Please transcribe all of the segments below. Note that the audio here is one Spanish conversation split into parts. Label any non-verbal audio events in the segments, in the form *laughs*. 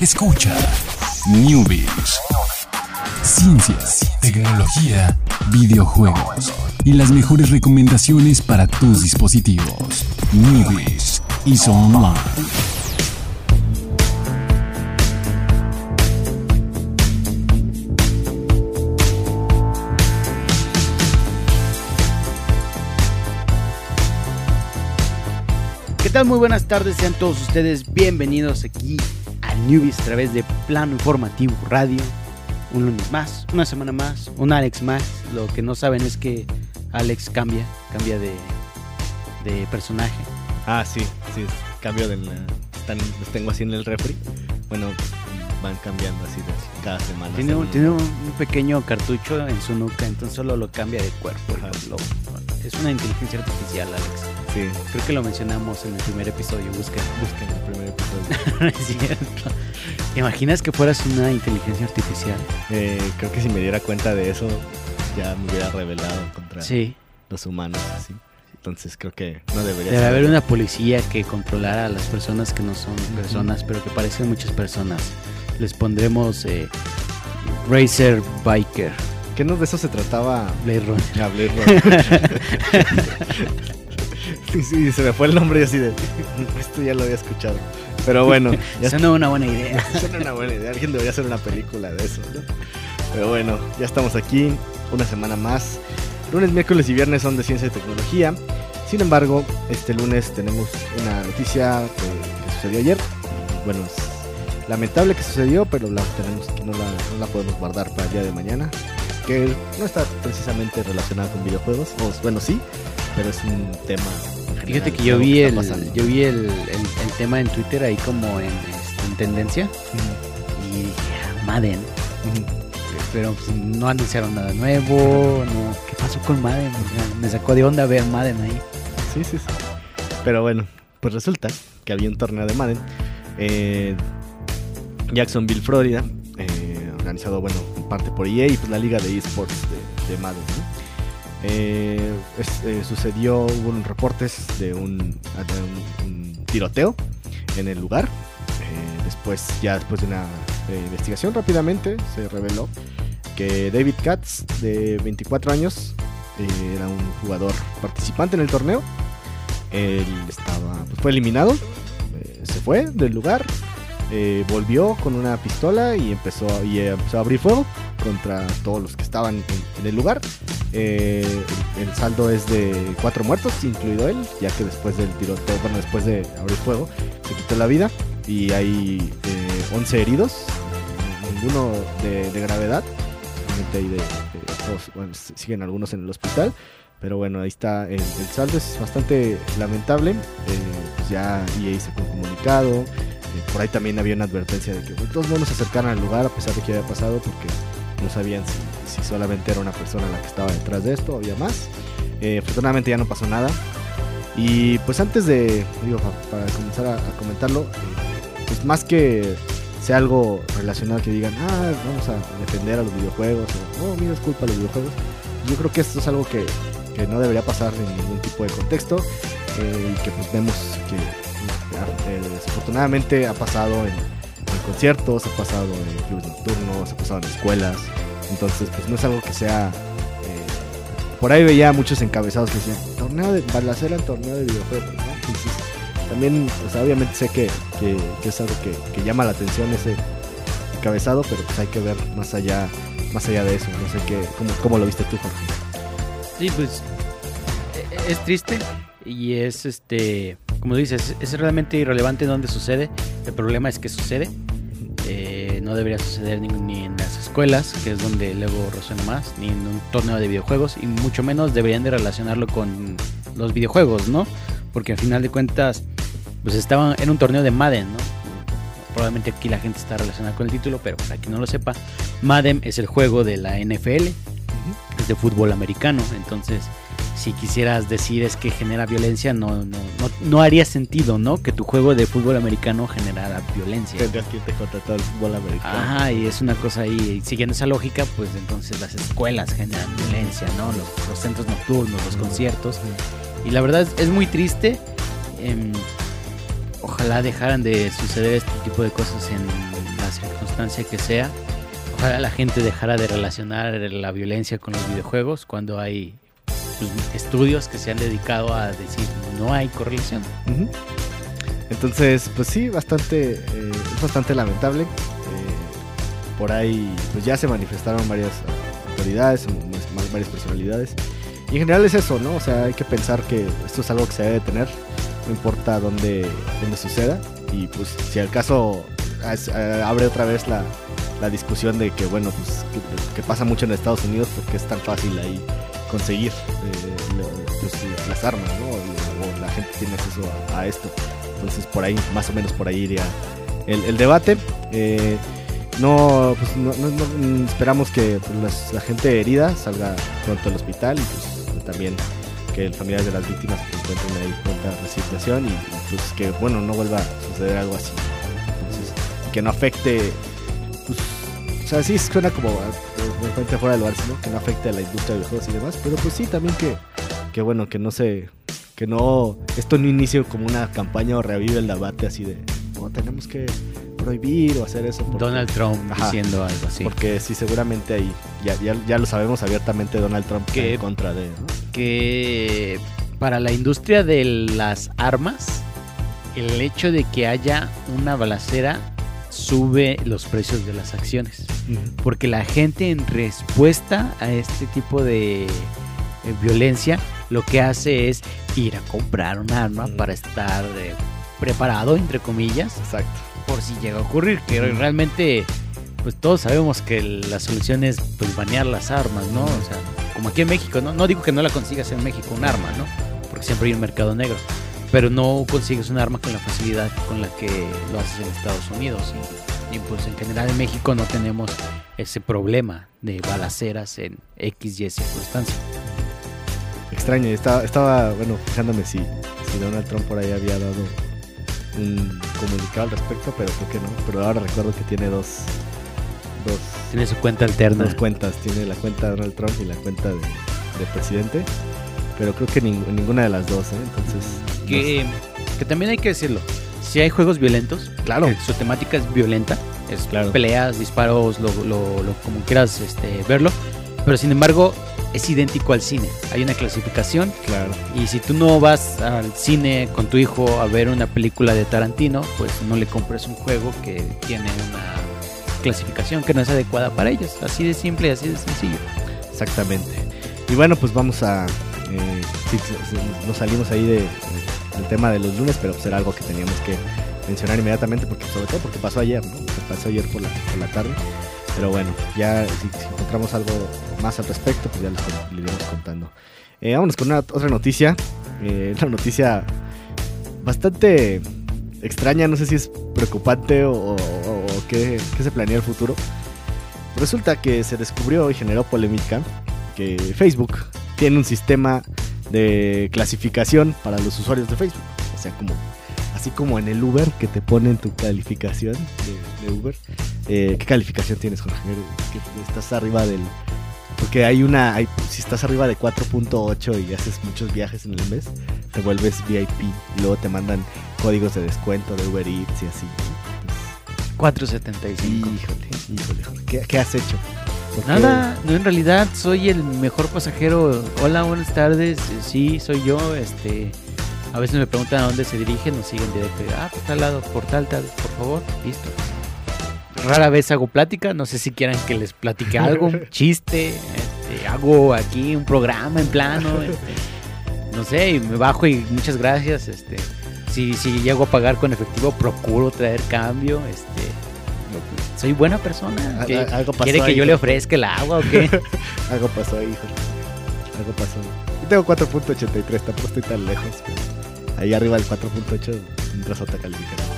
Escucha Newbies. Ciencias, tecnología, videojuegos y las mejores recomendaciones para tus dispositivos. Newbies y Online. ¿Qué tal? Muy buenas tardes, sean todos ustedes bienvenidos aquí a Newbies a través de Plano Informativo Radio. Un lunes más, una semana más, un Alex más. Lo que no saben es que Alex cambia, cambia de, de personaje. Ah, sí, sí, cambio de la- los tengo así en el refri. Bueno, van cambiando así de cada semana. Tiene tiene un un pequeño cartucho en su nuca, entonces solo lo cambia de cuerpo. Lo- es una inteligencia artificial, Alex. Sí, Creo que lo mencionamos en el primer episodio, busca. *laughs* busquen el primer episodio. Es cierto. ¿Te imaginas que fueras una inteligencia artificial? Eh, creo que si me diera cuenta de eso, ya me hubiera rebelado contra Sí. los humanos. Así. Entonces creo que no debería Debe haber una policía que controlara a las personas que no son personas, pero que parecen muchas personas. Les pondremos eh, Racer Biker, ¿Qué no de eso se trataba? Blade Runner. A Blade Runner. *laughs* *laughs* sí, sí, se me fue el nombre y así de. *laughs* Esto ya lo había escuchado. Pero bueno, *laughs* ya es una buena idea. Suena una buena idea. Alguien debería hacer una película de eso, ¿no? Pero bueno, ya estamos aquí, una semana más. Lunes, miércoles y viernes son de ciencia y tecnología. Sin embargo, este lunes tenemos una noticia que, que sucedió ayer. Bueno, es lamentable que sucedió, pero la tenemos que no la, no la podemos guardar para el día de mañana. Que no está precisamente relacionada con videojuegos. O, bueno, sí, pero es un tema. Fíjate que yo vi el, yo vi el, el- el tema en Twitter ahí como en, este, en tendencia y dije, "Ah, Madden. ujú. Pero pues, no anunciaron nada nuevo, no. ¿Qué pasó con Madden? Me sacó de onda ver Madden ahí. Sí, sí, sí. Pero bueno, pues resulta que había un torneo de Madden en Jacksonville, Florida, eh, organizado, bueno, en parte por EA y pues la liga de esports de, de Madden. Eh, eh, sucedió, hubo un reportes de un, tiroteo en el lugar. Eh, después, ya después de una investigación rápidamente, se reveló que David Katz, de 24 años, era un jugador participante en el torneo. Él estaba, pues, fue eliminado, se fue del lugar, eh, volvió con una pistola y empezó, y eh, empezó a abrir fuego contra todos los que estaban en, el lugar. Eh, el, saldo es de cuatro muertos, incluido él, ya que después del tiroteo, bueno, después de abrir fuego, se quitó la vida y hay eh, 11 heridos, ninguno de, gravedad. Hay siguen algunos en el hospital. Pero bueno, ahí está el, saldo, es bastante lamentable. eh, pues ya EA sacó un comunicado. Por ahí también había una advertencia de que pues, todos no se acercaran al lugar a pesar de que había pasado porque no sabían si, solamente era una persona la que estaba detrás de esto, había más. Eh, afortunadamente ya no pasó nada. Y pues antes de, digo, pa- para comenzar a, a comentarlo, eh, pues más que sea algo relacionado que digan, ah, vamos a defender a los videojuegos, o oh, mira, es culpa de los videojuegos. Yo creo que esto es algo que, que no debería pasar en ningún tipo de contexto eh, y que pues vemos que desafortunadamente ha pasado en, conciertos, ha pasado en clubes nocturnos, ha pasado en escuelas, entonces pues no es algo que sea... eh, por ahí veía muchos encabezados que decían, torneo de balacera en torneo de videojuegos, ¿no? Entonces, también, sea, obviamente sé que, que- es algo que, que llama la atención ese encabezado, pero pues hay que ver más allá, más allá de eso. No sé qué, cómo, cómo lo viste tú, Jorge. Sí, pues e- es triste y es este, como dices, es realmente irrelevante dónde sucede. El problema es que sucede. Eh, no debería suceder ni, ni en las escuelas, que es donde luego resuena más, ni en un torneo de videojuegos, y mucho menos deberían de relacionarlo con los videojuegos, ¿no? Porque al final de cuentas, pues estaban en un torneo de Madden, ¿no? Probablemente aquí la gente está relacionada con el título, pero para quien no lo sepa, Madden es el juego de la NFL, es de fútbol americano, entonces si quisieras decir es que genera violencia, no, no, no, no haría sentido, ¿no? Que tu juego de fútbol americano generara violencia. Tendrías que irte contra todo el fútbol americano. Ajá, y es una cosa ahí, y siguiendo esa lógica, pues entonces las escuelas generan violencia, ¿no? Los, los centros nocturnos, los conciertos. Y la verdad es, es muy triste. em, ojalá dejaran de suceder este tipo de cosas en, la circunstancia que sea, ojalá la gente dejara de relacionar la violencia con los videojuegos cuando hay estudios que se han dedicado a decir no hay correlación. Entonces, pues sí, bastante, eh, es bastante lamentable. Eh, por ahí, pues ya se manifestaron varias autoridades, varias personalidades. Y en general es eso, ¿no? O sea, hay que pensar que esto es algo que se debe tener, no importa dónde, dónde suceda. Y pues si al caso as- eh, abre otra vez la, la discusión de que, bueno, pues que, que pasa mucho en Estados Unidos porque es tan fácil ahí conseguir eh, pues, las armas, ¿no? O, la gente tiene acceso a, esto. Entonces por ahí, más o menos por ahí iría el, debate. Eh, no, pues no, mm, esperamos que pues, las- la gente herida salga pronto del hospital y pues también que el familiar de las víctimas pues, encuentren ahí pronta situación y, y, pues que bueno no vuelva a suceder algo así. Que no afecte, sea, sí suena como eh, de repente fuera de lugar, ¿no? que no afecte a la industria de videojuegos y demás, pero pues sí también que, que bueno, que no se, que no, esto no inicie como una campaña o revive el debate así de, no, tenemos que prohibir o hacer eso. porque- Donald Trump Ajá. diciendo algo así. Porque sí, seguramente ahí, ya, ya, ya lo sabemos abiertamente, Donald Trump está Que- en contra de... ¿no? que para la industria de las armas, el hecho de que haya una balacera sube los precios de las acciones. Porque la gente en respuesta a este tipo de eh, violencia lo que hace es ir a comprar un arma Mm. para estar eh, preparado, entre comillas, Exacto. por si llega a ocurrir. Que realmente, pues todos sabemos que la solución es pues banear las armas, ¿no? O sea, como aquí en México, ¿no? No digo que no la consigas en México un arma, ¿no? Porque siempre hay un mercado negro. Pero no consigues un arma con la facilidad con la que lo haces en Estados Unidos. Y, y, pues en general en México no tenemos ese problema de balaceras en X, Y circunstancias. Extraño, estaba, estaba, bueno, fijándome si, si Donald Trump por ahí había dado un comunicado al respecto, pero creo que no. Pero ahora recuerdo que tiene dos, dos, Tiene su cuenta alterna. dos cuentas. Tiene la cuenta de Donald Trump y la cuenta de, de presidente. Pero creo que ning- ninguna de las dos, ¿eh? Entonces... no Que, que también hay que decirlo. Si hay juegos violentos, Claro. que su temática es violenta, es Claro. peleas, disparos, lo, lo- lo- como quieras este, verlo, pero sin embargo es idéntico al cine. Hay una clasificación Claro. y si tú no vas al cine con tu hijo a ver una película de Tarantino, pues no le compres un juego que tiene una clasificación que no es adecuada para ellos. Así de simple y así de sencillo. Exactamente. Y bueno, pues vamos a... eh, nos salimos ahí de, del tema de los lunes, pero pues era algo que teníamos que mencionar inmediatamente, porque sobre todo porque pasó ayer, pasó ayer por la, por la tarde. Pero bueno, ya si, encontramos algo más al respecto, pues ya les, les iremos contando. Eh, vámonos con una, otra noticia. Eh, una noticia bastante extraña, no sé si es preocupante o, o- o qué, qué se planea el futuro. Resulta que se descubrió y generó polémica que Facebook tiene un sistema de clasificación para los usuarios de Facebook. O sea, como así como en el Uber que te ponen tu calificación de, de Uber. Eh, ¿Qué calificación tienes, Jorge? Estás arriba del... Porque hay una... hay- si estás arriba de 4.8 y haces muchos viajes en el mes, te vuelves VIP. Y luego te mandan códigos de descuento de Uber Eats y así. 475. Híjole, híjole, Jorge. ¿Qué, qué has hecho? ¿Por qué? Nada, no, en realidad soy el mejor pasajero. Hola, buenas tardes. Eh, Sí, soy yo. Este, a veces me preguntan a dónde se dirigen, nos siguen directo. Ah, por tal lado, por tal, tal, por favor, listo. Rara vez hago plática, no sé si quieran que les platique *laughs* algo, un chiste. Este, hago aquí un programa en plano. este, no sé, y me bajo y muchas gracias. Este, si, si llego a pagar con efectivo, procuro traer cambio. Este, soy buena persona. ¿Qué- algo pasó ¿Quiere que ahí, yo le ofrezca el agua o qué? *laughs* Algo pasó ahí, Jorge. Algo pasó. Yo tengo 4.83, tampoco estoy tan lejos. pero ahí arriba del 4.8 entras a otra calificación.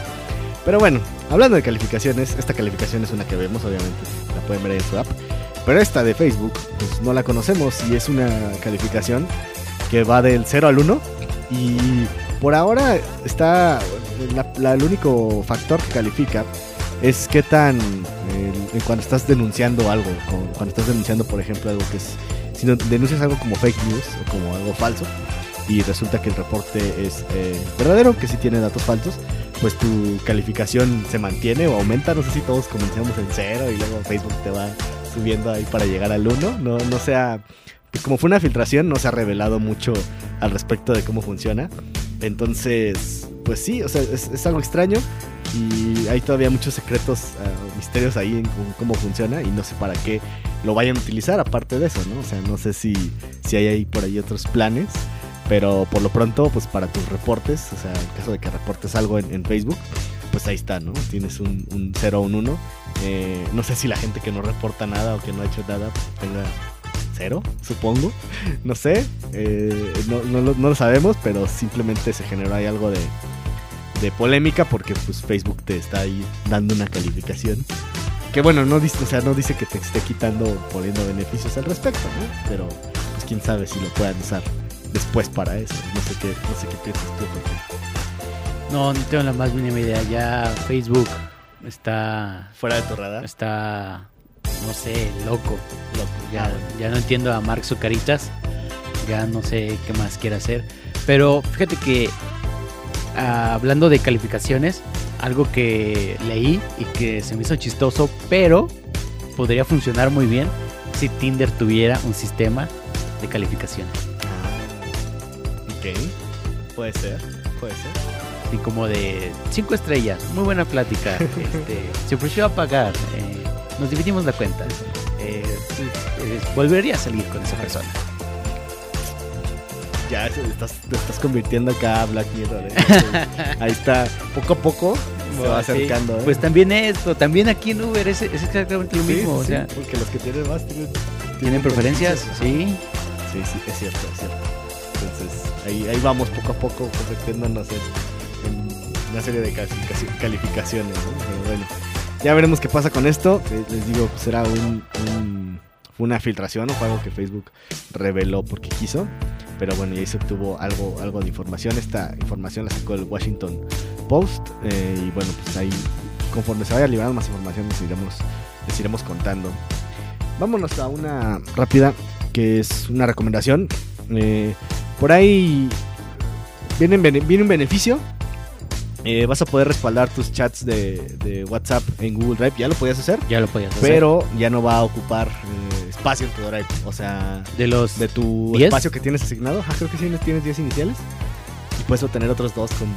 Pero bueno, hablando de calificaciones, esta calificación es una que vemos, obviamente, la pueden ver en su app. Pero esta de Facebook, pues no la conocemos y es una calificación que va del 0 al 1. Y por ahora está. la- la- el único factor que califica es qué tan. eh, cuando estás denunciando algo, cuando estás denunciando, por ejemplo, algo que es. Si denuncias algo como fake news o como algo falso y resulta que el reporte es eh, verdadero, que sí tiene datos falsos, pues tu calificación se mantiene o aumenta. No sé si todos comenzamos en cero y luego Facebook te va subiendo ahí para llegar al 1. No, no sea, pues como fue una filtración, no se ha revelado mucho al respecto de cómo funciona. Entonces, pues sí, o sea, es, es algo extraño y hay todavía muchos secretos, uh, misterios ahí en cómo funciona y no sé para qué lo vayan a utilizar aparte de eso, ¿no? O sea, no sé si, si hay ahí por ahí otros planes, pero por lo pronto, pues para tus reportes, o sea, en caso de que reportes algo en, en Facebook, pues ahí está, ¿no? Tienes un, un 0 o un 1. Eh, no sé si la gente que no reporta nada o que no ha hecho nada pues, tenga cero, supongo. No sé, eh, no, no, no, lo sabemos, pero simplemente se generó ahí algo de, de polémica porque pues Facebook te está ahí dando una calificación. Que bueno, no dice, o sea, no dice que te esté quitando poniendo beneficios al respecto, ¿no? Pero pues quién sabe si lo puedan usar después para eso. No sé qué, no sé qué piensas tú. Porque... No, no tengo la más mínima idea. Ya Facebook está fuera de tu radar. Está no sé, loco, loco. Ya, ya no entiendo a Mark Zucaritas. Ya no sé qué más quiere hacer. Pero fíjate que uh, hablando de calificaciones, algo que leí y que se me hizo chistoso, pero podría funcionar muy bien si Tinder tuviera un sistema de calificación. Ah, ok, puede ser, puede ser. Así como de 5 estrellas, muy buena plática. *laughs* este, se ofreció a pagar, eh, nos dividimos la cuenta. Eh, eh, volvería a salir con esa persona ya estás, te estás convirtiendo acá a Black Mirror. ¿eh? Ahí está, poco a poco se va acercando. Sí. ¿eh? Pues también esto, también aquí en Uber es, es exactamente lo mismo. Sí, o sea, porque los que tienen más tienen, ¿tienen preferencias, sí. Sí, sí, es cierto, es cierto. Entonces, ahí, ahí vamos poco a poco convirtiéndonos en, en una serie de calificaciones. ¿no? Pero bueno, ya veremos qué pasa con esto. Les digo, será un, un, una filtración o algo que Facebook reveló porque quiso. Pero bueno, ya se obtuvo algo, algo de información. Esta información la sacó el Washington Post. Eh, y bueno, pues ahí, conforme se vaya liberando más información, les iremos, les iremos contando. Vámonos a una rápida, que es una recomendación. Eh, por ahí viene, viene un beneficio. Eh, vas a poder respaldar tus chats de, de, WhatsApp en Google Drive. Ya lo podías hacer. Ya lo podías hacer. Pero ya no va a ocupar eh, espacio en tu Drive. O sea, de los de tu 10? espacio que tienes asignado. Ajá, creo que sí tienes 10 iniciales. Y puedes obtener otros dos con,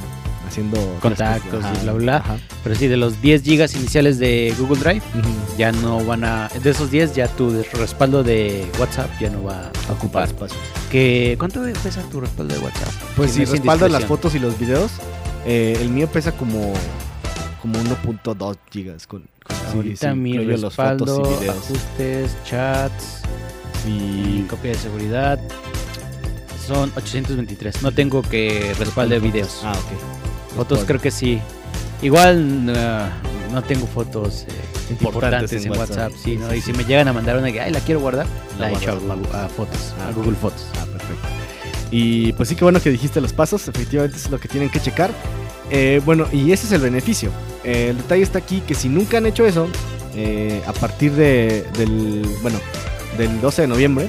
haciendo contactos ajá, y bla bla. Ajá. Pero sí, de los 10 gigas iniciales de Google Drive, uh -huh. ya no van a. De esos 10, ya tu respaldo de WhatsApp ya no va a ocupar espacio. Que, ¿Cuánto pesa tu respaldo de WhatsApp? Pues si respaldas las fotos y los videos, eh, el mío pesa como como 1.2 gigas con, con ahorita sí, mi respaldo, los fotos y videos. ajustes, chats y copia de seguridad son 823. No tengo que respalde videos. Ah, ok. Fotos creo que sí. Igual uh, no tengo fotos eh, importantes, importantes, en, en WhatsApp, WhatsApp sí, ¿no? Y si me llegan a mandar una que ay la quiero guardar, la, la he hecho a, a, fotos, ah, a Google Fotos. Ah, perfecto. Y pues sí que bueno que dijiste los pasos, efectivamente es lo que tienen que checar. Eh, bueno, y ese es el beneficio. Eh, el detalle está aquí que si nunca han hecho eso, eh, a partir de, del, bueno, del 12 de noviembre,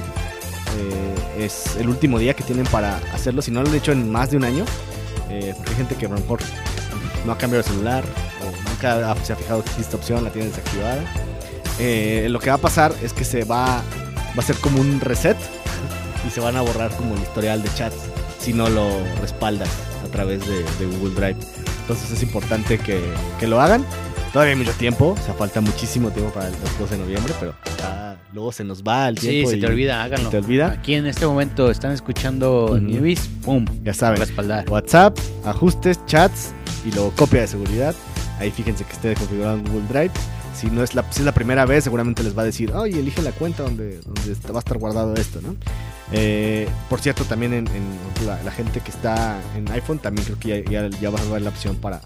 es el último día que tienen para hacerlo. Si no lo han hecho en más de un año, porque hay gente que a lo mejor no ha cambiado de celular o nunca se ha fijado que esta opción, la tiene desactivada. lo que va a pasar es que se va, va a ser como un reset y se van a borrar como el historial de chats si no lo respaldas a través de, de Google Drive. Entonces es importante que, que, lo hagan. Todavía hay mucho tiempo, o sea, falta muchísimo tiempo para el 12 de noviembre, pero ah, luego se nos va el tiempo. Sí, se te olvida, háganlo. Te olvida. Aquí en este momento están escuchando uh -huh. Newbies, ¡pum! Ya saben. Respaldar. WhatsApp, ajustes, chats y luego copia de seguridad. Ahí fíjense que esté configurado en Google Drive. Si no es la, si es la primera vez, seguramente les va a decir, oye, elige la cuenta donde, donde va a estar guardado esto, ¿no? Eh, por cierto, también en, en la, la, gente que está en iPhone, también creo que ya, ya, ya va a haber la opción para,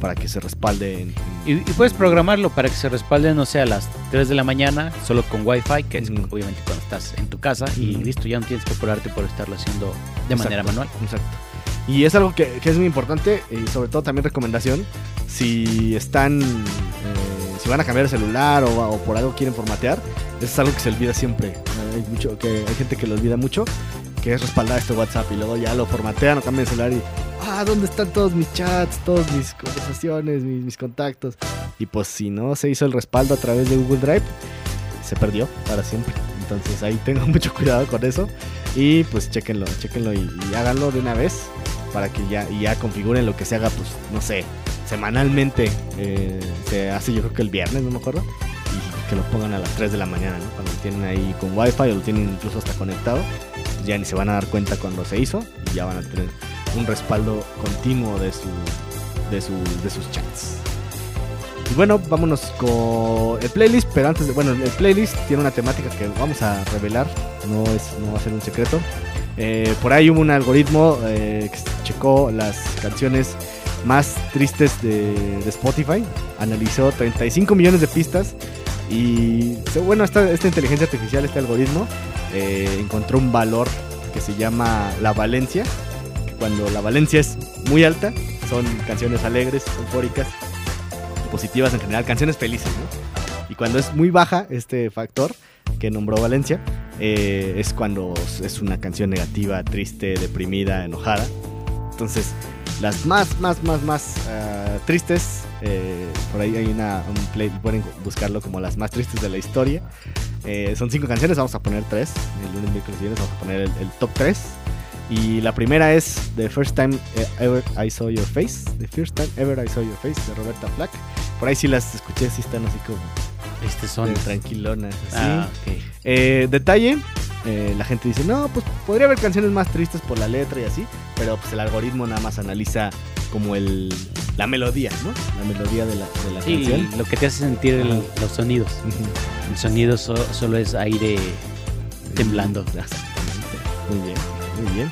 para que se respalde. En, y, y, puedes programarlo para que se respalde, no sé, a las 3 de la mañana, solo con Wi-Fi, que es mm. obviamente cuando estás en tu casa, mm. y listo, ya no tienes que apurarte por estarlo haciendo de exacto, manera manual. Exacto. Y es algo que, que, es muy importante, y sobre todo también recomendación, si están... Eh, si van a cambiar el celular o, o, por algo quieren formatear, es algo que se olvida siempre. Hay, mucho, que, hay gente que lo olvida mucho, que es respaldar este WhatsApp y luego ya lo formatean o cambian el celular y, ah, ¿dónde están todos mis chats, todas mis conversaciones, mis, mis contactos? Y pues si no se hizo el respaldo a través de Google Drive, se perdió para siempre. Entonces ahí tengo *laughs* mucho cuidado con eso. Y pues chequenlo, chequenlo y, háganlo de una vez para que ya, ya configuren lo que se haga, pues no sé, semanalmente. eh, se hace yo creo que el viernes, no me acuerdo. Que lo pongan a las 3 de la mañana, ¿no? Cuando lo tienen ahí con wifi o lo tienen incluso hasta conectado. ya ni se van a dar cuenta cuando se hizo y ya van a tener un respaldo continuo de, su, de, su, de sus chats. Y bueno, vámonos con el playlist, pero antes de, bueno, el playlist tiene una temática que vamos a revelar, no, es, no va a ser un secreto. Eh, por ahí hubo un algoritmo eh, que checó las canciones más tristes de, de Spotify, analizó 35 millones de pistas y bueno, esta, esta inteligencia artificial, este algoritmo, eh, encontró un valor que se llama la valencia, cuando la valencia es muy alta, son canciones alegres, eufóricas, positivas en general, canciones felices, ¿no? Y cuando es muy baja este factor que nombró Valencia, eh, es cuando es una canción negativa, triste, deprimida, enojada. Entonces, las más, más, más, más ah, tristes, eh, por ahí hay una, un play, pueden buscarlo como las más tristes de la historia. Eh, son cinco canciones, vamos a poner tres. El lunes, miércoles y viernes vamos a poner el, el top 3. Y la primera es The First Time Ever I Saw Your Face. The First Time Ever I Saw Your Face de Roberta Flack. Por ahí sí las escuché, sí están así como Este son. de tranquilonas. Ah, ok. Eh, detalle, eh, la gente dice, no, pues podría haber canciones más tristes por la letra y así, pero pues el algoritmo nada más analiza como el la melodía, ¿no? La melodía de la, de la Sí, canción. lo que te hace sentir el- los sonidos. El sonido so- solo es aire temblando. Exactamente. Muy bien, muy bien.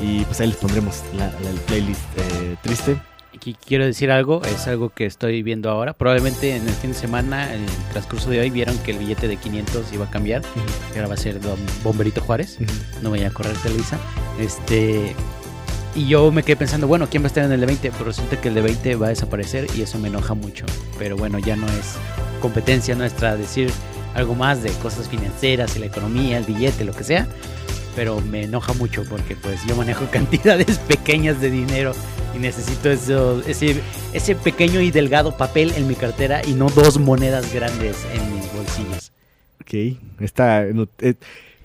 Y pues ahí les pondremos la, la- el playlist eh, triste. Aquí quiero decir algo, es algo que estoy viendo ahora. Probablemente en el fin de semana, en el transcurso de hoy, vieron que el billete de 500 iba a cambiar. Y ahora va a ser Don Bomberito Juárez. No vaya a correr Televisa. Este. Y yo me quedé pensando, bueno, ¿quién va a estar en el de 20? Pues resulta que el de 20 va a desaparecer y eso me enoja mucho. Pero bueno, ya no es competencia nuestra decir algo más de cosas financieras y la economía, el billete, lo que sea. Pero me enoja mucho porque pues yo manejo *laughs* cantidades pequeñas de dinero y necesito eso, ese, ese pequeño y delgado papel en mi cartera y no dos monedas grandes en mis bolsillos. Ok, está... no- eh,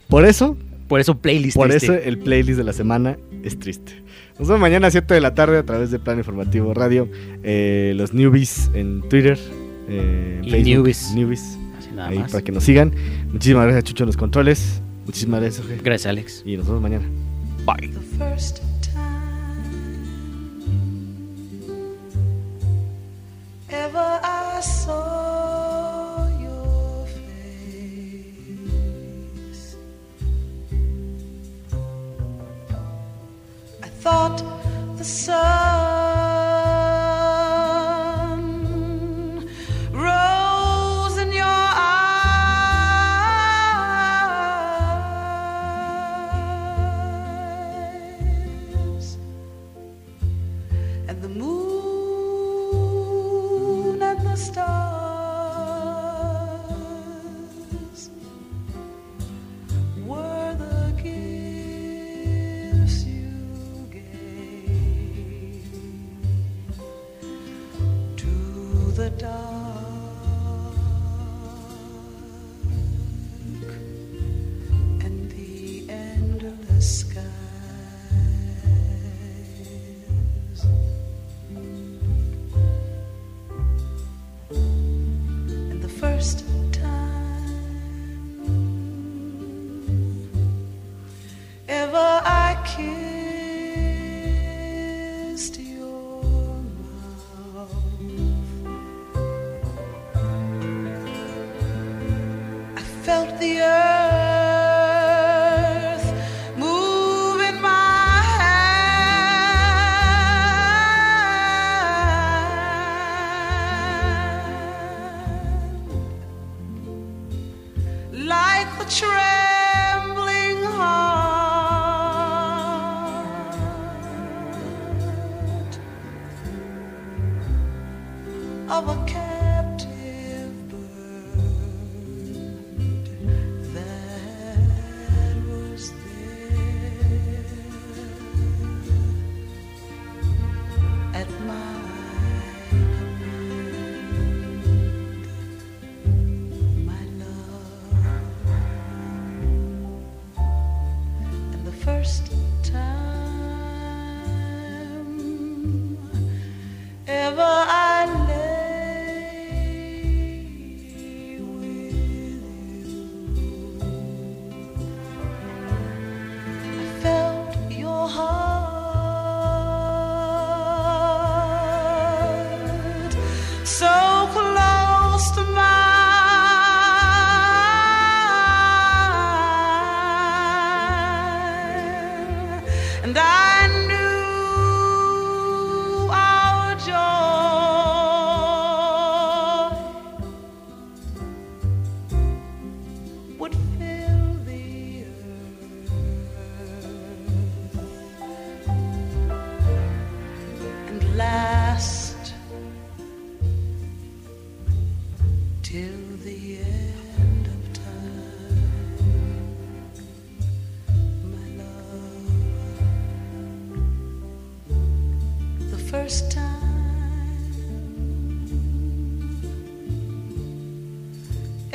por eso, Por eso playlist. por triste. eso el playlist de la semana es triste. Nos vemos mañana a 7 de la tarde a través de Plan Informativo Radio. Eh, los newbies en Twitter. eh, en Y Facebook, newbies. newbies, Así nada ahí más. para que nos sigan. Muchísimas gracias, Chucho, en los controles. Muchísimas gracias, Jorge. Gracias, Alex. Y nos vemos mañana. Bye. The earth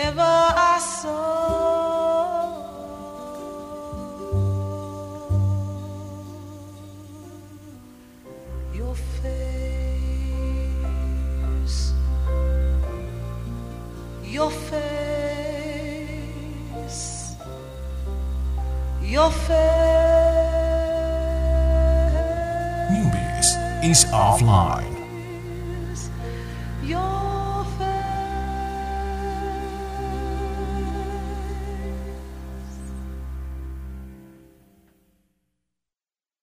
ever I saw. Your face, your face, your face, Newbies is offline.